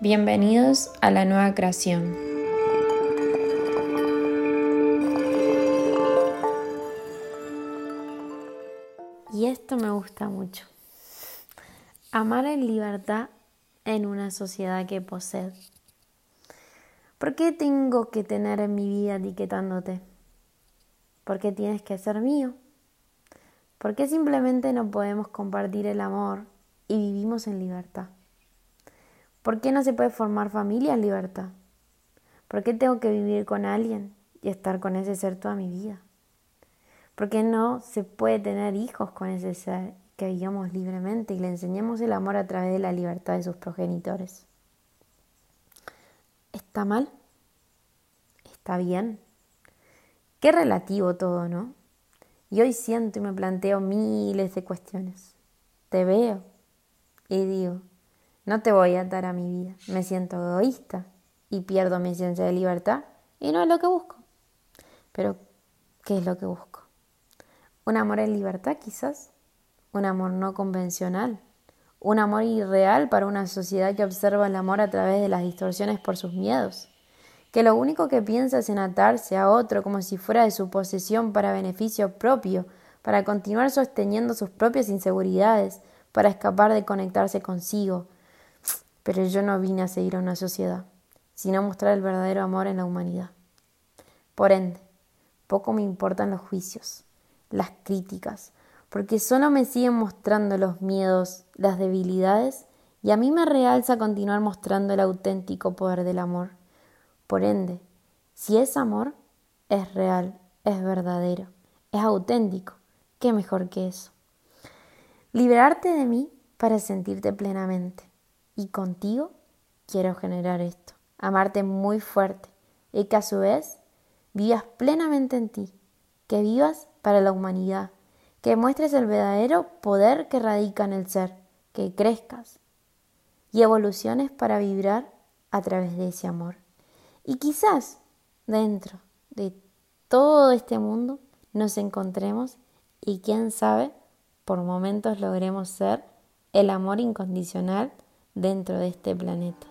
Bienvenidos a la nueva creación. Y esto me gusta mucho. Amar en libertad en una sociedad que posee. ¿Por qué tengo que tener en mi vida etiquetándote? ¿Por qué tienes que ser mío? ¿Por qué simplemente no podemos compartir el amor y vivimos en libertad? ¿Por qué no se puede formar familia en libertad? ¿Por qué tengo que vivir con alguien y estar con ese ser toda mi vida? ¿Por qué no se puede tener hijos con ese ser que vivamos libremente y le enseñemos el amor a través de la libertad de sus progenitores? ¿Está mal? ¿Está bien? Qué relativo todo, ¿no? Y hoy siento y me planteo miles de cuestiones. Te veo y digo, no te voy a atar a mi vida. Me siento egoísta y pierdo mi esencia de libertad y no es lo que busco. Pero, ¿qué es lo que busco? ¿Un amor en libertad quizás? ¿Un amor no convencional? ¿Un amor irreal para una sociedad que observa el amor a través de las distorsiones por sus miedos? Que lo único que piensa es en atarse a otro como si fuera de su posesión para beneficio propio, para continuar sosteniendo sus propias inseguridades, para escapar de conectarse consigo, pero yo no vine a seguir a una sociedad, sino a mostrar el verdadero amor en la humanidad. Por ende, poco me importan los juicios, las críticas, porque solo me siguen mostrando los miedos, las debilidades, y a mí me realza continuar mostrando el auténtico poder del amor. Por ende, si es amor, es real, es verdadero, es auténtico, ¿qué mejor que eso? Liberarte de mí para sentirte plenamente y contigo quiero generar esto, amarte muy fuerte y que a su vez vivas plenamente en ti, que vivas para la humanidad, que muestres el verdadero poder que radica en el ser, que crezcas y evoluciones para vibrar a través de ese amor. Y quizás dentro de todo este mundo nos encontremos y quién sabe, por momentos logremos ser el amor incondicional dentro de este planeta.